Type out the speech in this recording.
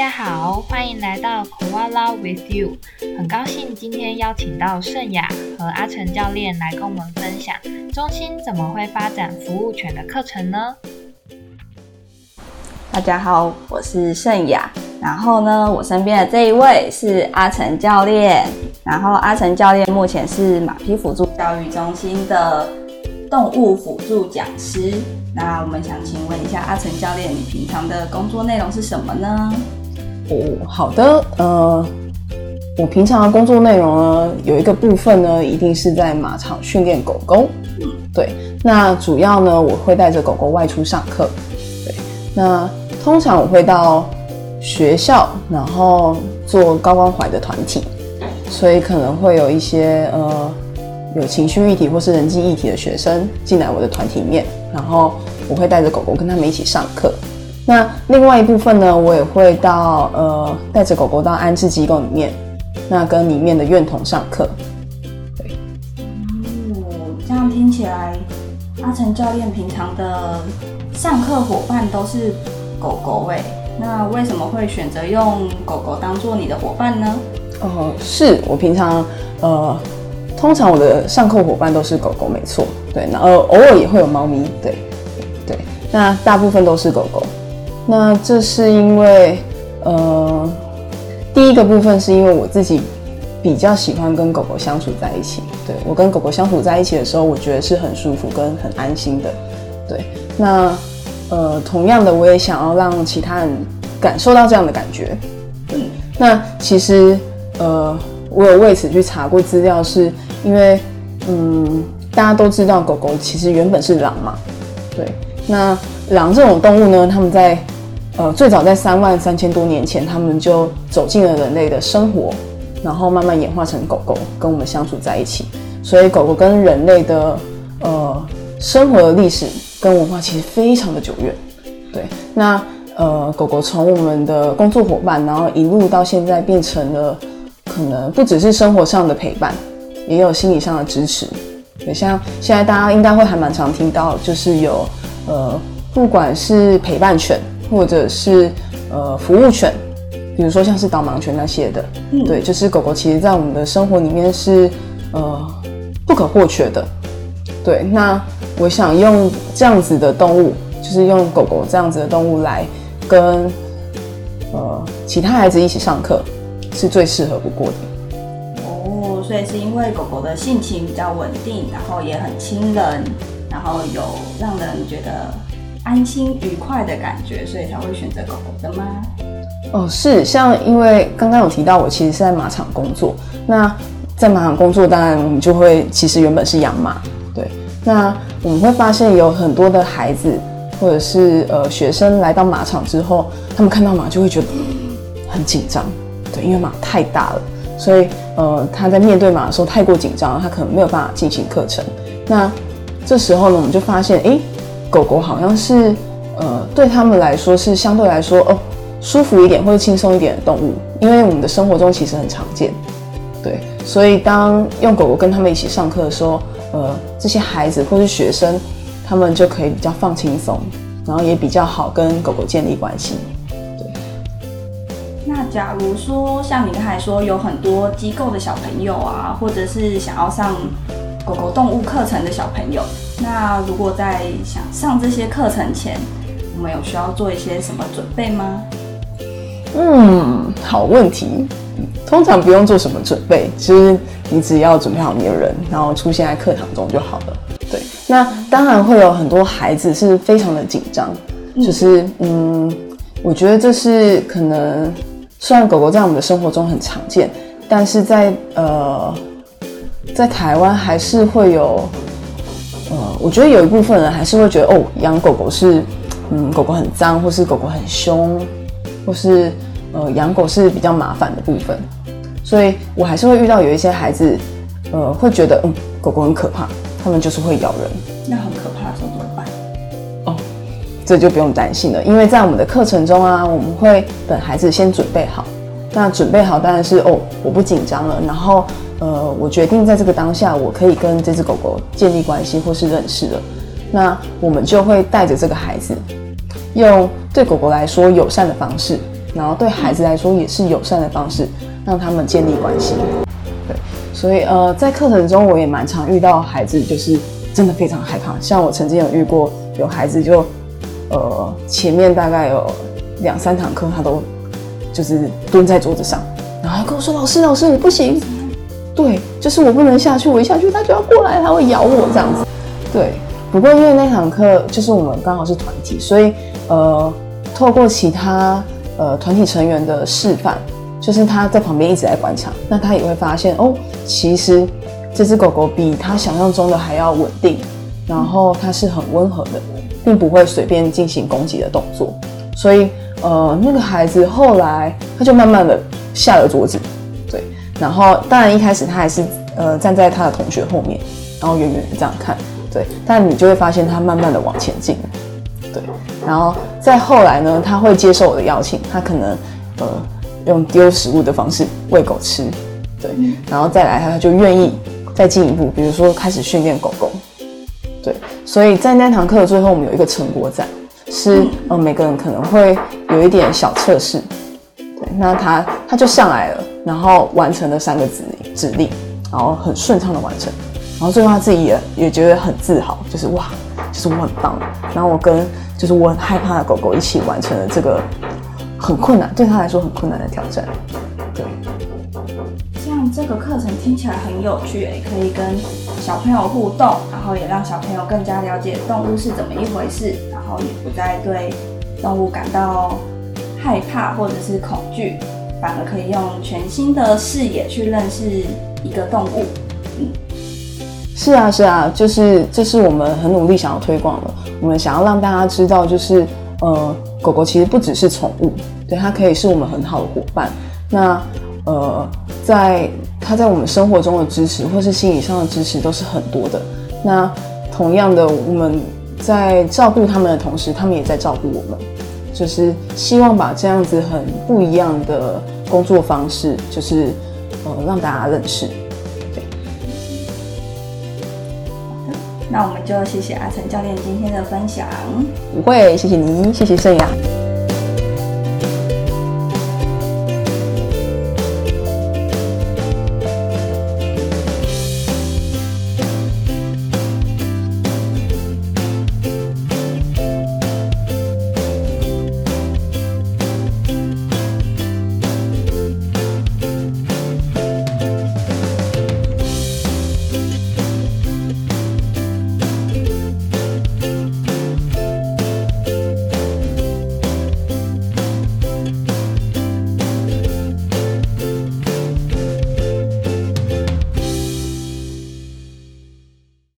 大家好，欢迎来到 Koala with You。很高兴今天邀请到盛雅和阿成教练来跟我们分享中心怎么会发展服务犬的课程呢？大家好，我是盛雅。然后呢，我身边的这一位是阿成教练。然后阿成教练目前是马匹辅助教育中心的动物辅助讲师。那我们想请问一下阿成教练，你平常的工作内容是什么呢？哦，好的，呃，我平常的工作内容呢，有一个部分呢，一定是在马场训练狗狗。嗯，对，那主要呢，我会带着狗狗外出上课。对，那通常我会到学校，然后做高关怀的团体，所以可能会有一些呃有情绪议题或是人际议题的学生进来我的团体里面，然后我会带着狗狗跟他们一起上课。那另外一部分呢，我也会到呃带着狗狗到安置机构里面，那跟里面的院童上课。对，哦，这样听起来，阿成教练平常的上课伙伴都是狗狗哎，那为什么会选择用狗狗当做你的伙伴呢？哦，是我平常呃，通常我的上课伙伴都是狗狗，没错，对，然后偶尔也会有猫咪，对，对，那大部分都是狗狗。那这是因为，呃，第一个部分是因为我自己比较喜欢跟狗狗相处在一起。对我跟狗狗相处在一起的时候，我觉得是很舒服跟很安心的。对，那呃，同样的，我也想要让其他人感受到这样的感觉。嗯，那其实呃，我有为此去查过资料，是因为嗯，大家都知道狗狗其实原本是狼嘛。对，那狼这种动物呢，他们在呃，最早在三万三千多年前，他们就走进了人类的生活，然后慢慢演化成狗狗，跟我们相处在一起。所以，狗狗跟人类的呃生活的历史跟文化其实非常的久远。对，那呃，狗狗从我们的工作伙伴，然后一路到现在变成了可能不只是生活上的陪伴，也有心理上的支持。对，像现在大家应该会还蛮常听到，就是有呃，不管是陪伴犬。或者是呃服务犬，比如说像是导盲犬那些的，对，就是狗狗其实在我们的生活里面是呃不可或缺的。对，那我想用这样子的动物，就是用狗狗这样子的动物来跟呃其他孩子一起上课，是最适合不过的。哦，所以是因为狗狗的性情比较稳定，然后也很亲人，然后有让人觉得。安心愉快的感觉，所以才会选择狗狗的吗？哦，是，像因为刚刚有提到，我其实是在马场工作。那在马场工作，当然我们就会，其实原本是养马，对。那我们会发现有很多的孩子或者是呃学生来到马场之后，他们看到马就会觉得很紧张，对，因为马太大了，所以呃他在面对马的时候太过紧张，他可能没有办法进行课程。那这时候呢，我们就发现，哎。狗狗好像是，呃，对他们来说是相对来说哦舒服一点或者轻松一点的动物，因为我们的生活中其实很常见，对，所以当用狗狗跟他们一起上课的时候，呃，这些孩子或是学生，他们就可以比较放轻松，然后也比较好跟狗狗建立关系。对。那假如说像你刚才说，有很多机构的小朋友啊，或者是想要上狗狗动物课程的小朋友。那如果在想上这些课程前，我们有需要做一些什么准备吗？嗯，好问题。通常不用做什么准备，其实你只要准备好你的人，然后出现在课堂中就好了。对，那当然会有很多孩子是非常的紧张，就是嗯，我觉得这是可能虽然狗狗在我们的生活中很常见，但是在呃，在台湾还是会有。呃，我觉得有一部分人还是会觉得，哦，养狗狗是，嗯，狗狗很脏，或是狗狗很凶，或是呃，养狗是比较麻烦的部分。所以我还是会遇到有一些孩子，呃，会觉得，嗯，狗狗很可怕，他们就是会咬人。那很可怕的时候，怎么办？哦，这就不用担心了，因为在我们的课程中啊，我们会等孩子先准备好。那准备好当然是哦，我不紧张了，然后。呃，我决定在这个当下，我可以跟这只狗狗建立关系或是认识了。那我们就会带着这个孩子，用对狗狗来说友善的方式，然后对孩子来说也是友善的方式，让他们建立关系。对，所以呃，在课程中我也蛮常遇到孩子，就是真的非常害怕。像我曾经有遇过有孩子就呃前面大概有两三堂课，他都就是蹲在桌子上，然后跟我说：“老师，老师，我不行。”对，就是我不能下去，我一下去他就要过来，他会咬我这样子。对，不过因为那堂课就是我们刚好是团体，所以呃，透过其他呃团体成员的示范，就是他在旁边一直在观察，那他也会发现哦，其实这只狗狗比他想象中的还要稳定，然后它是很温和的，并不会随便进行攻击的动作，所以呃，那个孩子后来他就慢慢的下了桌子。然后，当然一开始他还是呃站在他的同学后面，然后远远的这样看，对。但你就会发现他慢慢的往前进，对。然后再后来呢，他会接受我的邀请，他可能呃用丢食物的方式喂狗吃，对。然后再来他就愿意再进一步，比如说开始训练狗狗，对。所以在那堂课的最后，我们有一个成果展，是呃每个人可能会有一点小测试，对。那他他就上来了。然后完成了三个指令，指令，然后很顺畅的完成，然后最后他自己也也觉得很自豪，就是哇，就是我很棒。然后我跟就是我很害怕的狗狗一起完成了这个很困难，对他来说很困难的挑战。对，像这个课程听起来很有趣，也可以跟小朋友互动，然后也让小朋友更加了解动物是怎么一回事，然后也不再对动物感到害怕或者是恐惧。反而可以用全新的视野去认识一个动物。嗯，是啊，是啊，就是这是我们很努力想要推广的。我们想要让大家知道，就是呃，狗狗其实不只是宠物，对它可以是我们很好的伙伴。那呃，在它在我们生活中的支持，或是心理上的支持，都是很多的。那同样的，我们在照顾他们的同时，他们也在照顾我们。就是希望把这样子很不一样的工作方式，就是呃让大家认识。对，那我们就谢谢阿成教练今天的分享。不会，谢谢你，谢谢盛雅。